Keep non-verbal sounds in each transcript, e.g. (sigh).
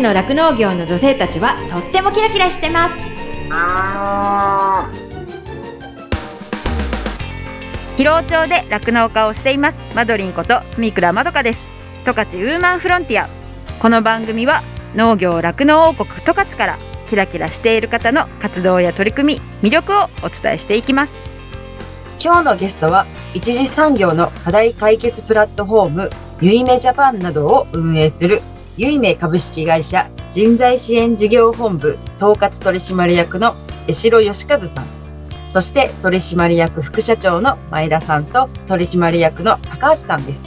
勝の酪農業の女性たちはとってもキラキラしてます。広尾町で酪農家をしています。マドリンこと住倉まどかです。十勝ウーマンフロンティア。この番組は農業酪農王国十勝からキラキラしている方の活動や取り組み魅力をお伝えしていきます。今日のゲストは一次産業の課題解決プラットフォームゆいめジャパンなどを運営するゆいめ株式会社人材支援事業本部統括取締役の江代義和さん。そして取締役副社長の前田さんと取締役の高橋さんです。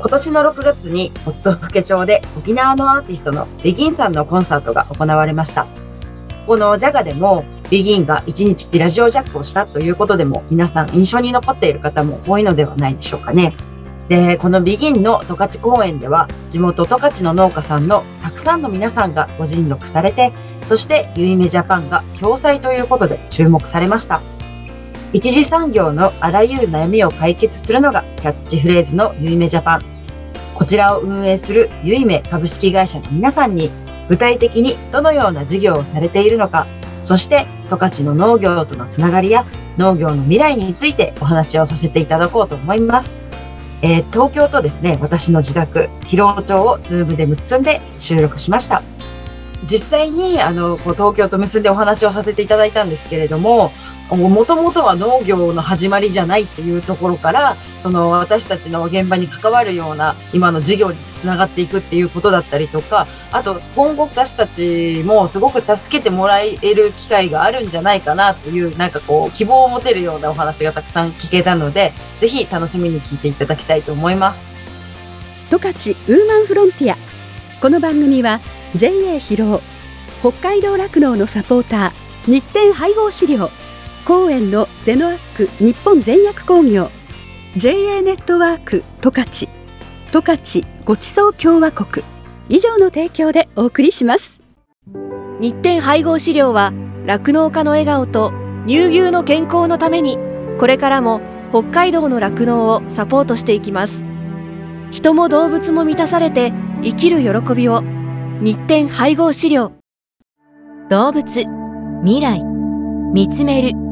今年の6月に夫府町で沖縄のアーティストのビギンさんのコンサートが行われました。このジャガでもビギンが1日ラジオジャックをしたということでも皆さん印象に残っている方も多いのではないでしょうかね。で、このビギンの十勝公園では地元十勝の農家さんのたくさんの皆さんがご尽力されて、そしてゆいめジャパンが共催ということで注目されました。一次産業のあらゆる悩みを解決するのがキャッチフレーズのゆいめジャパン。こちらを運営するゆいめ株式会社の皆さんに具体的にどのような事業をされているのか、そして十勝の農業とのつながりや農業の未来についてお話をさせていただこうと思います。えー、東京とですね、私の自宅、広尾町をズームで結んで収録しました。実際にあのこう東京と結んでお話をさせていただいたんですけれども、もともとは農業の始まりじゃないっていうところから、その私たちの現場に関わるような今の事業につながっていくっていうことだったりとか、あと今後私たちもすごく助けてもらえる機会があるんじゃないかなという、なんかこう希望を持てるようなお話がたくさん聞けたので、ぜひ楽しみに聞いていただきたいと思います。十勝ウーマンフロンティア。この番組は JA 広尾、北海道酪農のサポーター、日展配合資料、公園のゼノアック日本全薬工業 JA ネットワーク十勝。十勝ごちそう共和国。以上の提供でお送りします。日展配合飼料は酪農家の笑顔と乳牛の健康のためにこれからも北海道の酪農をサポートしていきます。人も動物も満たされて生きる喜びを。日展配合飼料。動物未来見つめる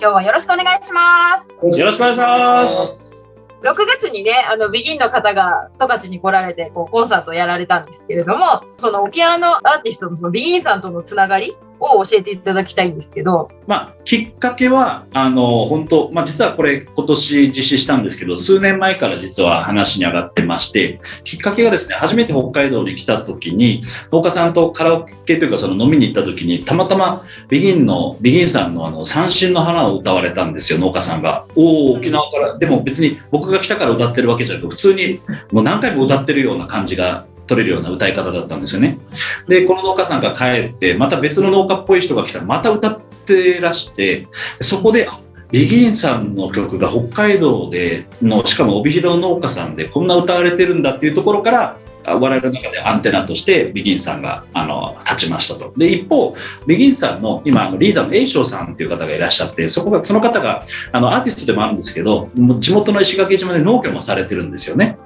今日はよろしくお願いします。よろしくお願いします。6月にね、あの、ビギンの方が十勝に来られて、こう、コンサートをやられたんですけれども、その沖縄のアーティストのそのビギンさんとのつながりを教えていただきたいんですけど。まあ、きっかけは、あの、本当、まあ、実はこれ今年実施したんですけど、数年前から実は話に上がってまして、きっかけがですね、初めて北海道に来た時に、農家さんとカラオケというかその飲みに行った時に、たまたまビギンの、ビギンさんのあの、三振の花を歌われたんですよ、農家さんが。おお、沖縄から、でも別に僕が来たから歌ってるわけじゃなく、普通にもう何回も歌ってるような感じが取れるような歌い方だったんですよね。で、この農家さんが帰って、また別の農家っぽい人が来たら、また歌ってらして、そこで、ビギンさんの曲が北海道での、しかも帯広農家さんでこんな歌われてるんだっていうところから、我々の中でアンテナとしてビギンさんがあの立ちましたと。で、一方、ビギンさんの今、リーダーの栄翔さんっていう方がいらっしゃって、そこがその方があのアーティストでもあるんですけど、地元の石垣島で農業もされてるんですよね。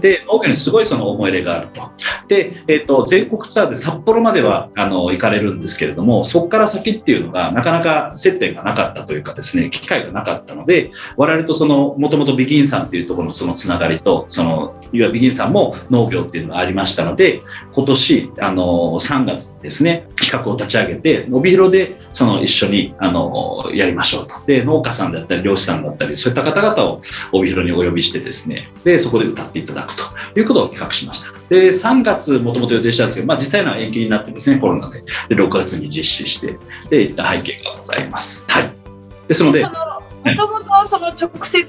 で、農業にすごいその思い入れがあると。で、えっ、ー、と、全国ツアーで札幌までは、あの、行かれるんですけれども、そこから先っていうのが、なかなか接点がなかったというかですね、機会がなかったので、我々とその、もともとビギンさんっていうところのそのつながりと、その、いわゆるビギンさんも農業っていうのがありましたので、今年、あの、3月ですね、企画を立ち上げて、帯広で、その、一緒に、あの、やりましょうと。で、農家さんだったり、漁師さんだったり、そういった方々を帯広にお呼びしてですね、で、そこで歌っていただくということを企画しました。で、3月もともと予定したんですけど、まあ実際のは延期になってですね、コロナで。で、6月に実施して、で、いった背景がございます。はい。ですので、もともとその直接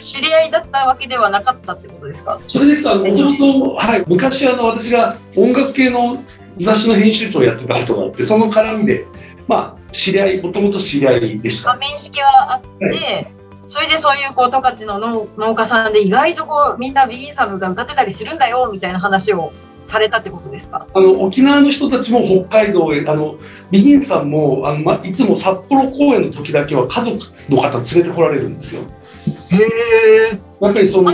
知り合いだったわけではなかったってことですか？それでいくと、もともと、はい、昔あの、私が音楽系の雑誌の編集長をやってたことがあって、その絡みで、まあ、知り合い、もともと知り合いでした。面識はあって、はそれでそういうこう十勝の農農家さんで意外とこうみんなビギンさんの歌歌ってたりするんだよみたいな話をされたってことですか？あの、沖縄の人たちも北海道へ、あの、ビギンさんも、あの、ま、いつも札幌公演の時だけは家族の方連れてこられるんですよ。へえやっぱりその、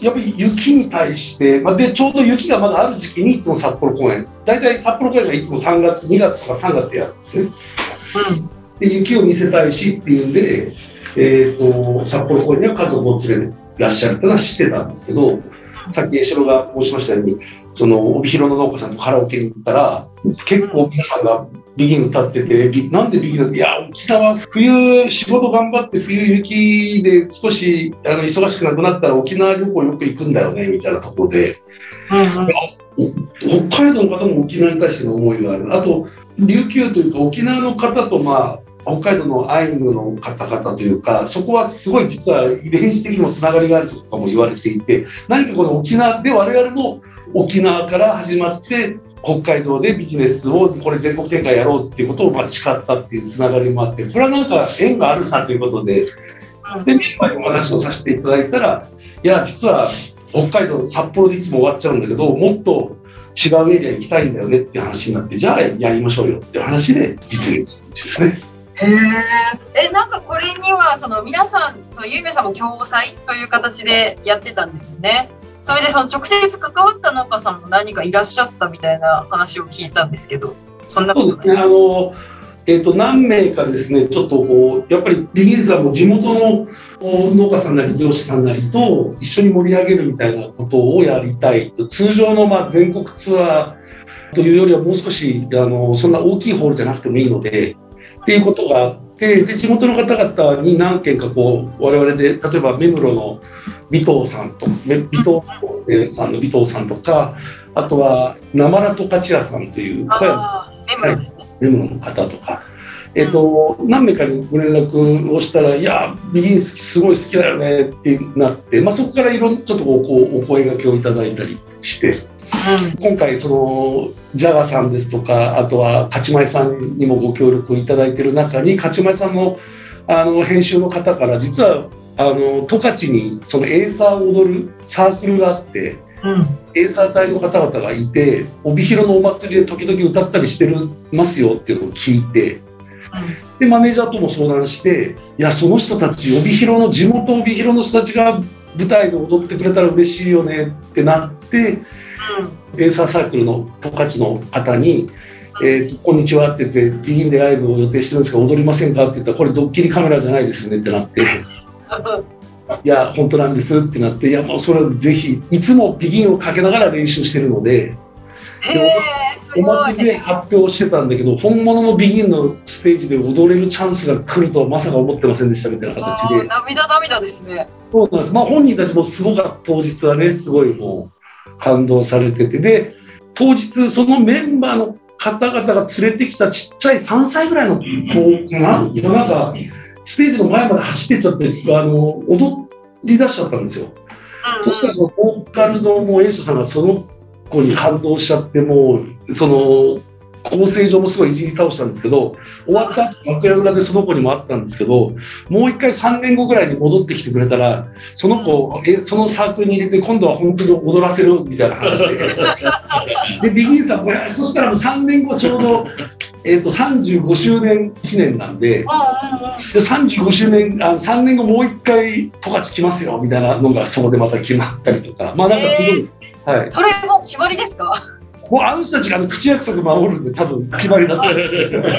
やっぱり雪に対して、まあ、で、ちょうど雪がまだある時期にいつも札幌公演。大体札幌公演がいつも3月、2月とか3月でやるんですね。で、雪を見せたいしっていうんで、えっ、と、札幌公園には家族を連れてらっしゃるっていうのは知ってたんですけど、さっき江代が申しましたように、その、帯広の農家さんとカラオケに行ったら、結構皆さんがビギン歌ってて、ビなんでビギンいや、沖縄、冬仕事頑張って冬雪で少しあの忙しくなくなったら沖縄旅行よく行くんだよね、みたいなところで、北海道の方も沖縄に対しての思いがある。あと、琉球というか沖縄の方と、まあ、北海道のアイヌの方々というか、そこはすごい実は遺伝子的にもつながりがあるとかも言われていて、何かこの沖縄で我々も沖縄から始まって、北海道でビジネスをこれ全国展開やろうっていうことをま誓ったっていうつながりもあって、これはなんか縁があるなということで、で、メンバーにお話をさせていただいたら、いや、実は北海道、札幌でいつも終わっちゃうんだけど、もっと違うエリア行きたいんだよねって話になって、じゃあやりましょうよっていう話で実現ですね。へえ。え、なんかこれには、その皆さん、そのゆうめさんも共催という形でやってたんですよね。それでその直接関わった農家さんも何かいらっしゃったみたいな話を聞いたんですけど、そんなことそうですね、あの、えっ、と、何名かですね、ちょっとこう、やっぱりビギンさんも地元のお農家さんなり漁師さんなりと一緒に盛り上げるみたいなことをやりたいと、通常のまあ全国ツアーというよりはもう少し、あの、そんな大きいホールじゃなくてもいいので、っていうことがあって、で、地元の方々に何件かこう、我々で、例えば目黒の尾藤さんと、め尾藤さんの尾藤さんとか、あとは、なまらとかちらさんという、小山ああ、メモですね。メモの方とか、えっと何名かにご連絡をしたら、いや、ビギン好きすごい好きだよねってなって、まあ、そこからいろんなちょっとこうお声がけをいただいたりして、今回、そのジャガさんですとか、あとは勝前さんにもご協力をいただいている中に、勝前さんのあの編集の方から、実はあの十勝にそのエーサーを踊るサークルがあって、うん。エーサー隊の方々がいて、帯広のお祭りで時々歌ったりしてるますよっていうのを聞いて、で、マネージャーとも相談して、いや、その人たち、帯広の、地元帯広の人たちが舞台で踊ってくれたら嬉しいよねってなって、エーサーサークルの十勝の方に、えーとこんにちはって言って、ビギンでライブを予定してるんですが、踊りませんか？って言ったら、これ、ドッキリカメラじゃないですよねってなって、(laughs) いや、本当なんですってなって、いや、もうそれはぜひ、いつもビギンをかけながら練習してるので、お。祭りで発表してたんだけど、本物のビギンのステージで踊れるチャンスが来るとはまさか思ってませんでしたみたいな形で、涙涙ですね。そうなんです。まあ本人たちもすごかった、当日はね、すごいもう感動されてて、で、当日そのメンバーの方々が連れてきたちっちゃい3歳ぐらいの子かな、なんか、ステージの前まで走ってっちゃって、あの、踊り出しちゃったんですよ。そしたらそのボーカルのもう演奏さんがその子に感動しちゃってもうその構成上もすごいいじり倒したんですけど終わった後楽屋裏でその子にも会ったんですけどもう一回3年後ぐらいに戻ってきてくれたらその子えそのサークルに入れて今度は本当に踊らせるみたいな話ででディギンさんこれそしたらもう3年後ちょうど。えー、と35周年記念なんでで35周年あ3年後もう一回十勝来ますよみたいなのがそこでまた決まったりとかまあなんかすごい、はい、それも決まりですかもうあの人たちがあの口約束守るんで多分決まりだったんですけどえ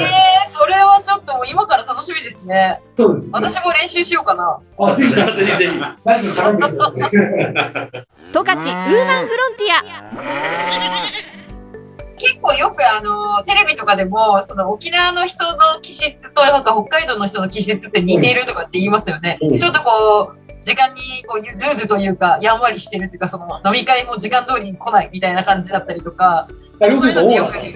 ー、それはちょっと今から楽しみですね。そうですね。私も練習しようかな。あぜひぜぜひぜひ。何か絡んでください。十勝ウーマンフロンティア。結構よくあのテレビとかでもその沖縄の人の気質となんか北海道の人の気質って似ているとかって言いますよね。うん。ちょっとこう時間にこうルーズというかやんわりしてるっていうかその飲み会も時間通りに来ないみたいな感じだったりとか。そういうのってよく言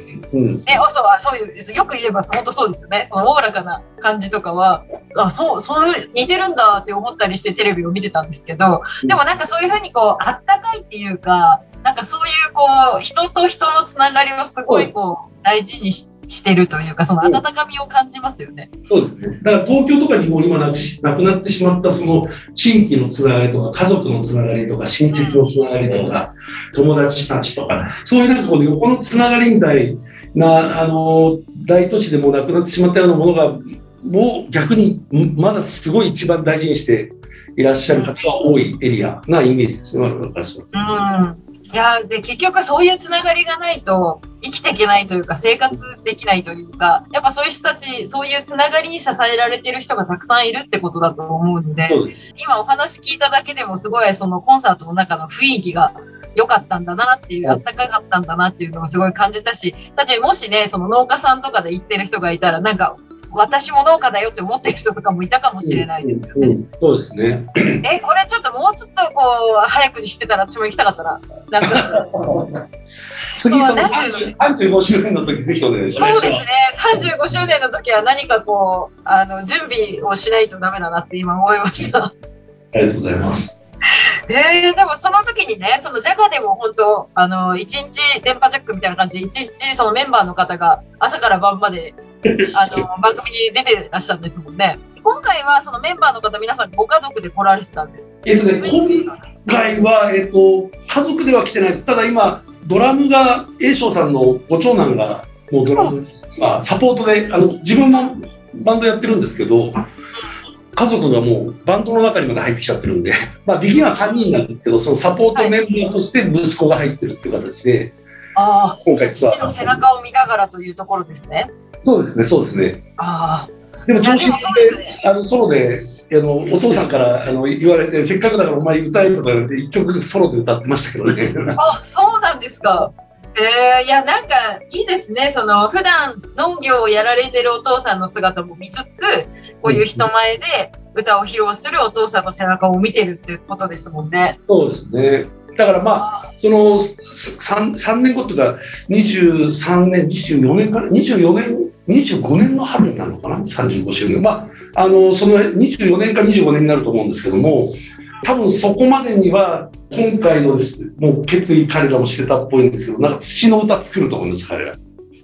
そういう、よく言えば本当そうですよね。そのおおらかな感じとかは、あ、そう、そういう、似てるんだって思ったりしてテレビを見てたんですけど、でもなんかそういうふうにこう、あったかいっていうか、なんかそういうこう、人と人のつながりをすごいこう、大事にししてるというか、その温かみを感じますよね。そうですね。だから東京とかにも今なくしなくなってしまったその地域のつながりとか家族のつながりとか親戚のつながりとか友達たちとかそういうなんかこう横のつながりみたいなあの大都市でもなくなってしまったようなものがもう逆にんまだすごい一番大事にしていらっしゃる方が多いエリアなイメージですね。我々からするとうん。いや、で、結局そういうつながりがないと生きていけないというか、生活できないというか、やっぱそういう人たち、そういうつながりに支えられてる人がたくさんいるってことだと思うので。今お話聞いただけでもすごいそのコンサートの中の雰囲気が良かったんだなっていう、あったかかったんだなっていうのをすごい感じたし、たちもしね、その農家さんとかで行ってる人がいたら、なんか、私も農家だよって思ってる人とかもいたかもしれないですよね。うんうんそうですね。え、これちょっともうちょっとこう、早くにしてたら私も行きたかったな。なんか、(laughs) 次そのなんていうの30 35周年の時ぜひお願いします。そうですね、35周年の時は何かこう、あの、準備をしないとダメだなって今思いました。ありがとうございます。(laughs) えー、でもその時にね、そのジャガでも本当、あの、一日電波ジャックみたいな感じで、一日そのメンバーの方が朝から晩まで、あの、番組に出てらっしゃるんですもんね。今回はそのメンバーの方皆さんご家族で来られてたんです。えっとね、今回は、えっと、家族では来てないです。ただ今、ドラムが、栄翔さんのご長男が、もうドラム、まあ、サポートで、あの、自分もバンドやってるんですけど、家族がもうバンドの中にまで入ってきちゃってるんで、(laughs) まあ、ビギンは3人なんですけど、そのサポートメンバーとして息子が入ってるっていう形で、あ今回あ、ツアー。父の背中を見ながらというところですね。そうですね、そうですね。あでも調子に乗って、あの、ソロで、あの、お父さんから、あの、言われて、せっかくだからお前歌えとか言われて、一曲ソロで歌ってましたけどね。あ、あ、そうなんですか。えー、いや、なんかいいですね。その、普段農業をやられてるお父さんの姿も見つつ、こういう人前で歌を披露するお父さんの背中を見てるってことですもんね。そうですね。だからまあ、その 3, 3年後っていうか、23年、24年から、24年、25年の春になるのかな、35周年。まあ、あの、その24年か25年になると思うんですけども、多分そこまでには、今回のですもう決意彼らもしてたっぽいんですけど、なんか土の歌作ると思うんです、彼ら。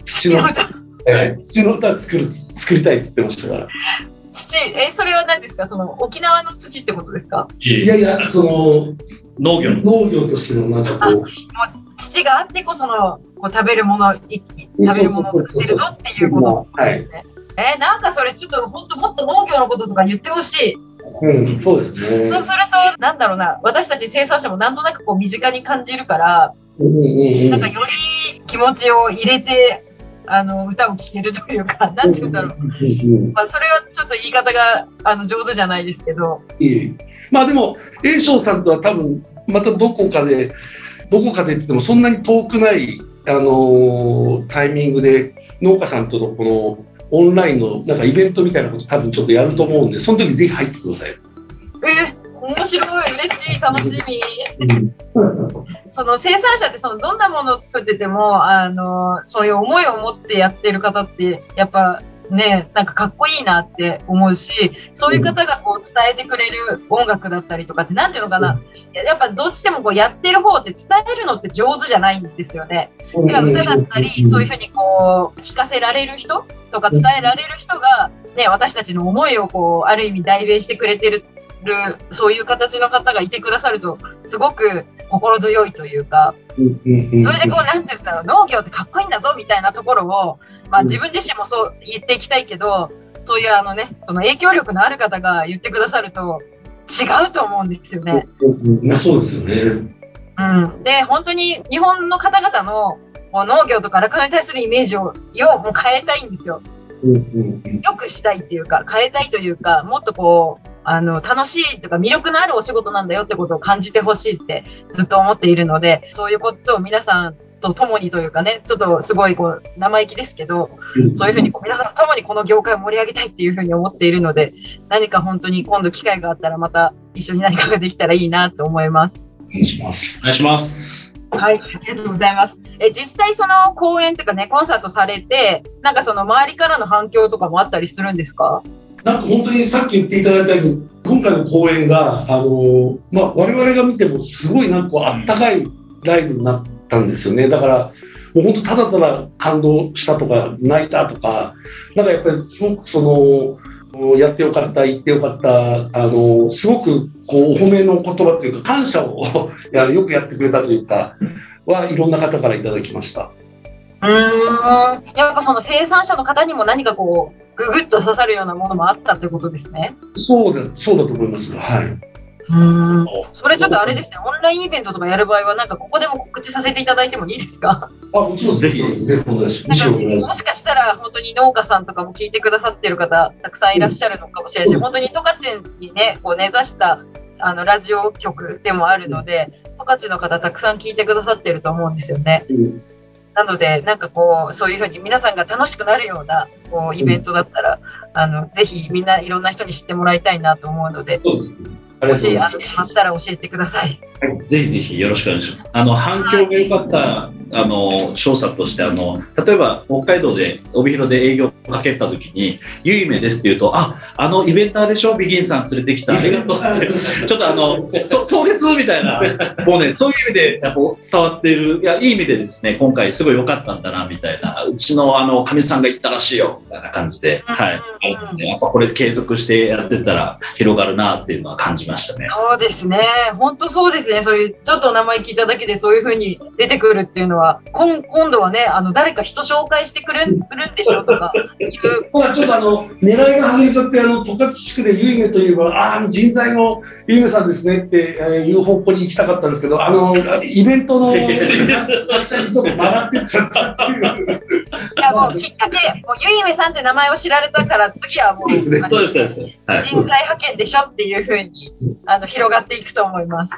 土の歌、ええ。土の歌作る、作りたいって言ってましたから。土、え、それは何ですか？その、沖縄の土ってことですか？いやいや、その、農業の農業としてのなんかこう、土があってこその、こう食べるもの、い食べるものを作ってるぞっていうことはいですね。えーなんかそれちょっと本当もっと農業のこととか言ってほしい。うん、そうですねそうする。と、なんだろうな、私たち生産者もなんとなくこう身近に感じるから、うんうんうんなんかより気持ちを入れて、あの、歌を聴けるというか、なんて言うんだろう。まあ、それはちょっと言い方が、あの、上手じゃないですけど、いいまあでも、栄翔さんとは多分、またどこかで、どこかでって言っても、そんなに遠くない、あのータイミングで、農家さんとのこの、オンラインのなんかイベントみたいなこと多分ちょっとやると思うんで、その時ぜひ入ってください。え、面白い、嬉しい、楽しみ。その生産者ってそのどんなものを作ってても、あの、そういう思いを持ってやってる方って、やっぱね、なんかかっこいいなって思うし、そういう方がこう伝えてくれる音楽だったりとかって、なんていうのかな、やっぱどうしてもこうやってる方って伝えるのって上手じゃないんですよね。だから歌だったり、そういうふうにこう、聞かせられる人とか伝えられる人が、ね、私たちの思いをこう、ある意味代弁してくれてる、そういう形の方がいてくださると、すごく心強いというか、それでこう、なんて言ったら、農業ってかっこいいんだぞみたいなところを、まあ自分自身もそう言っていきたいけど、そういうあのね、その影響力のある方が言ってくださると、違うと思うんですよね。まあそうですよね。うん、で本当に日本の方々の農業とか酪農に対するイメージをよもう変えたいんですよ。よくしたいっていうか変えたいというかもっとこうあの楽しいとか魅力のあるお仕事なんだよってことを感じてほしいってずっと思っているのでそういうことを皆さんと共にというかねちょっとすごいこう生意気ですけどそういうふうにこう皆さんと共にこの業界を盛り上げたいっていうふうに思っているので何か本当に今度機会があったらまた一緒に何かができたらいいなと思います。お願いします。お願いします。はい、ありがとうございます。え、実際その公演というかね、コンサートされて、なんかその周りからの反響とかもあったりするんですか？なんか本当にさっき言っていただいたように、今回の公演が、あのまあ、我々が見てもすごいなんかあったかいライブになったんですよね。だから、もう本当ただただ感動したとか、泣いたとか、なんかやっぱりすごくその、やってよかった、言ってよかった、あの、すごくこうお褒めの言葉というか、感謝を (laughs) よくやってくれたというか、はいろんな方からいただきました。うーん。やっぱその生産者の方にも何かこう、ぐぐっと刺さるようなものもあったってことですね。そうだ、そうだと思います。はい。うん。それちょっとあれですね、オンラインイベントとかやる場合は、なんかここでも告知させていただいてもいいですか？あ、もちろんぜひ、ぜひお願いします。もしかしたら本当に農家さんとかも聞いてくださってる方たくさんいらっしゃるのかもしれないし、うん本当に十勝にねこう根ざしたあのラジオ局でもあるので十勝の方たくさん聞いてくださってると思うんですよね。うんなのでなんかこうそういうふうに皆さんが楽しくなるようなこうイベントだったら、あのぜひみんないろんな人に知ってもらいたいなと思うのでそうですね。もしあの決まったら教えてください。はいぜひぜひよろしくお願いします。あの反響が良かったあの調査としてあの例えば北海道で帯広で営業をかけた時に「ゆいめです」って言うと「ああのイベンターでしょ？ビギンさん連れてきた。ありがとう」っ (laughs) てちょっとあのそそうです？みたいな。もうねそういう意味でやっぱ伝わっている。いやいい意味でですね今回すごい良かったんだなみたいな。うちのあのかみさんが言ったらしいよ。みたいな感じで、はい、あやっぱこれ継続してやってったら広がるなっていうのは感じましたね。そうですね。本当そうですね。そういう、ちょっとお名前聞いただけでそういう風に出てくるっていうのは、今今度はね、あの、誰か人紹介してくれるんでしょとかい (laughs) う、ちょっとあの狙いが外れちゃってあの十勝地区でゆいめといえばああ人材のゆいめさんですねって、えーいう方向に行きたかったんですけどあのイベントのちょっと曲がってっちゃったっていう。いやもうきっかけ、もうゆいめさんって名前を知られたから、次はもう、そうですねあのそうですそうです。そうです。はい。人材派遣でしょっていう風に、あの、広がっていくと思います。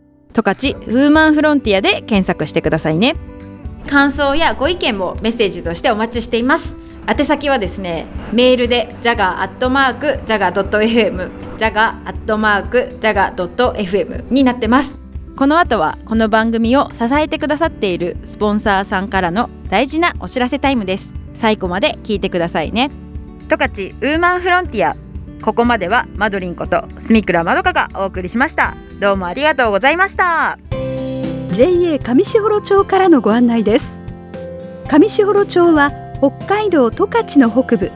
十勝ウーマンフロンティアで検索してくださいね。感想やご意見もメッセージとしてお待ちしています。宛先はですねメールで jaga.jaga.fm jaga.jaga.fm になってます。この後はこの番組を支えてくださっているスポンサーさんからの大事なお知らせタイムです。最後まで聞いてくださいね。十勝ウーマンフロンティア。ここまではマドリンこと住倉まどかがお送りしました。どうもありがとうございました。JA 上士幌町からのご案内です。上士幌町は北海道十勝の北部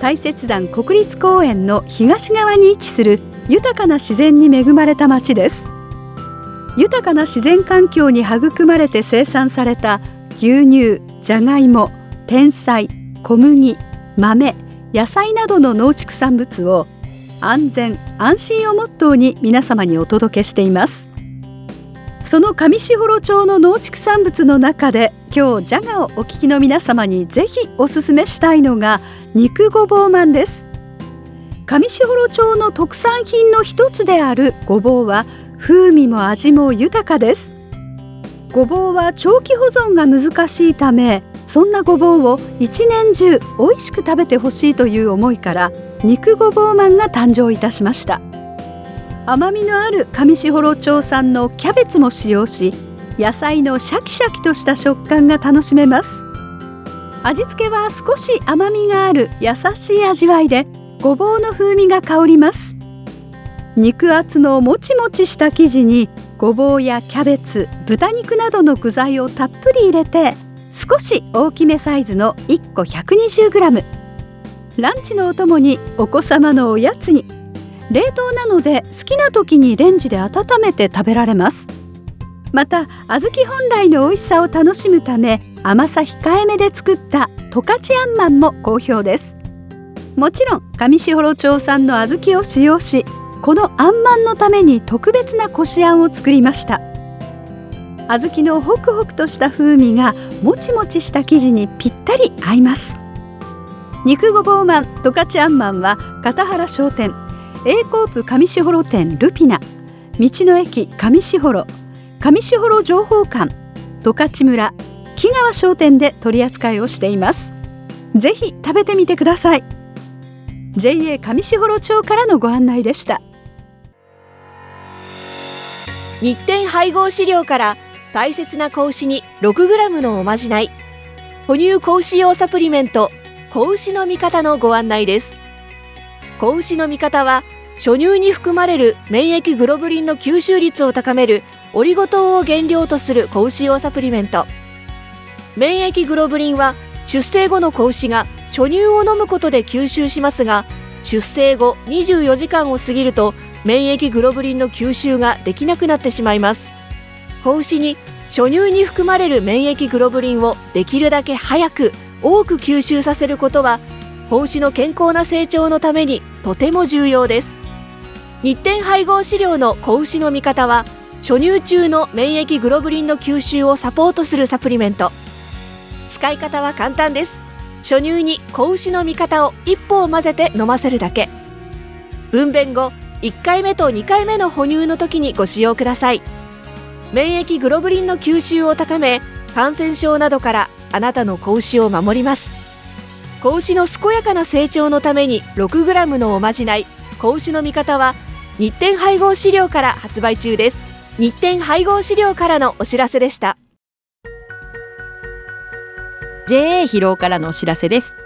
大雪山国立公園の東側に位置する豊かな自然に恵まれた町です。豊かな自然環境に育まれて生産された牛乳、じゃがいも、天菜、小麦、豆、野菜などの農畜産物を安全・安心をモットーに皆様にお届けしています。その上士幌町の農畜産物の中で今日ジャガをお聞きの皆様にぜひおすすめしたいのが肉ごぼうまんです。上士幌町の特産品の一つであるごぼうは風味も味も豊かです。ごぼうは長期保存が難しいためそんなごぼうを一年中美味しく食べてほしいという思いから肉ごぼうまんが誕生いたしました。甘みのある上士幌町産のキャベツも使用し野菜のシャキシャキとした食感が楽しめます。味付けは少し甘みがある優しい味わいでごぼうの風味が香ります。肉厚のもちもちした生地にごぼうやキャベツ豚肉などの具材をたっぷり入れて少し大きめサイズの1個 120g ランチのお供にお子様のおやつに。冷凍なので好きな時にレンジで温めて食べられます。また小豆本来の美味しさを楽しむため甘さ控えめで作った十勝あんまんも好評です。もちろん上士幌町産の小豆を使用しこのあんまんのために特別なこしあんを作りました。小豆のホクホクとした風味がもちもちした生地にぴったり合います。肉ごぼうまん十勝あんまんは片原商店 A コープ上士幌店ルピナ道の駅上士幌上士幌情報館十勝村木川商店で取り扱いをしています。ぜひ食べてみてください。JA 上士幌町からのご案内でした。日展配合飼料から大切な子牛に 6g のおまじない。哺乳子牛用サプリメント子牛の味方のご案内です。子牛の味方は初乳に含まれる免疫グロブリンの吸収率を高めるオリゴ糖を原料とする子牛用サプリメント。免疫グロブリンは出生後の子牛が初乳を飲むことで吸収しますが出生後24時間を過ぎると免疫グロブリンの吸収ができなくなってしまいます。子牛に初乳に含まれる免疫グロブリンをできるだけ早く多く吸収させることは子牛の健康な成長のためにとても重要です。日展配合飼料の子牛の味方は初乳中の免疫グロブリンの吸収をサポートするサプリメント。使い方は簡単です。初乳に子牛の味方を一歩を混ぜて飲ませるだけ。分娩後1回目と2回目の哺乳の時にご使用ください。免疫グロブリンの吸収を高め感染症などからあなたの子牛を守ります。子牛の健やかな成長のために 6g のおまじない。子牛の味方は日展配合飼料から発売中です。日展配合飼料からのお知らせでした。JA 広労からのお知らせです。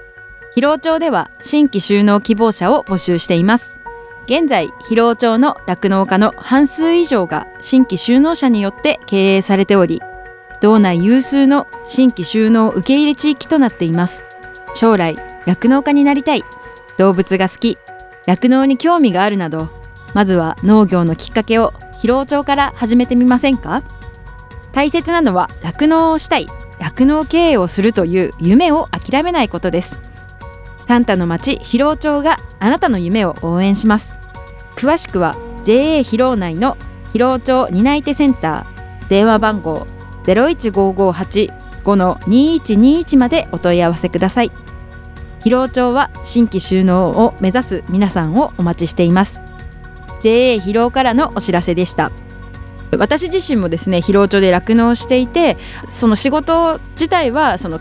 広労町では新規就農希望者を募集しています。現在広労町の酪農家の半数以上が新規就農者によって経営されており道内有数の新規就農受け入れ地域となっています。将来酪農家になりたい。動物が好き。酪農に興味があるなどまずは農業のきっかけを広労町から始めてみませんか？大切なのは酪農をしたい。酪農経営をするという夢を諦めないことです。サンタの町広労町があなたの夢を応援します。詳しくは JA 広労内の広労町担い手センター。電話番号01558の2121までお問い合わせください。広労町は新規収納を目指す皆さんをお待ちしています。JA 広労からのお知らせでした。私自身もですね広労町で酪農していてその仕事自体はその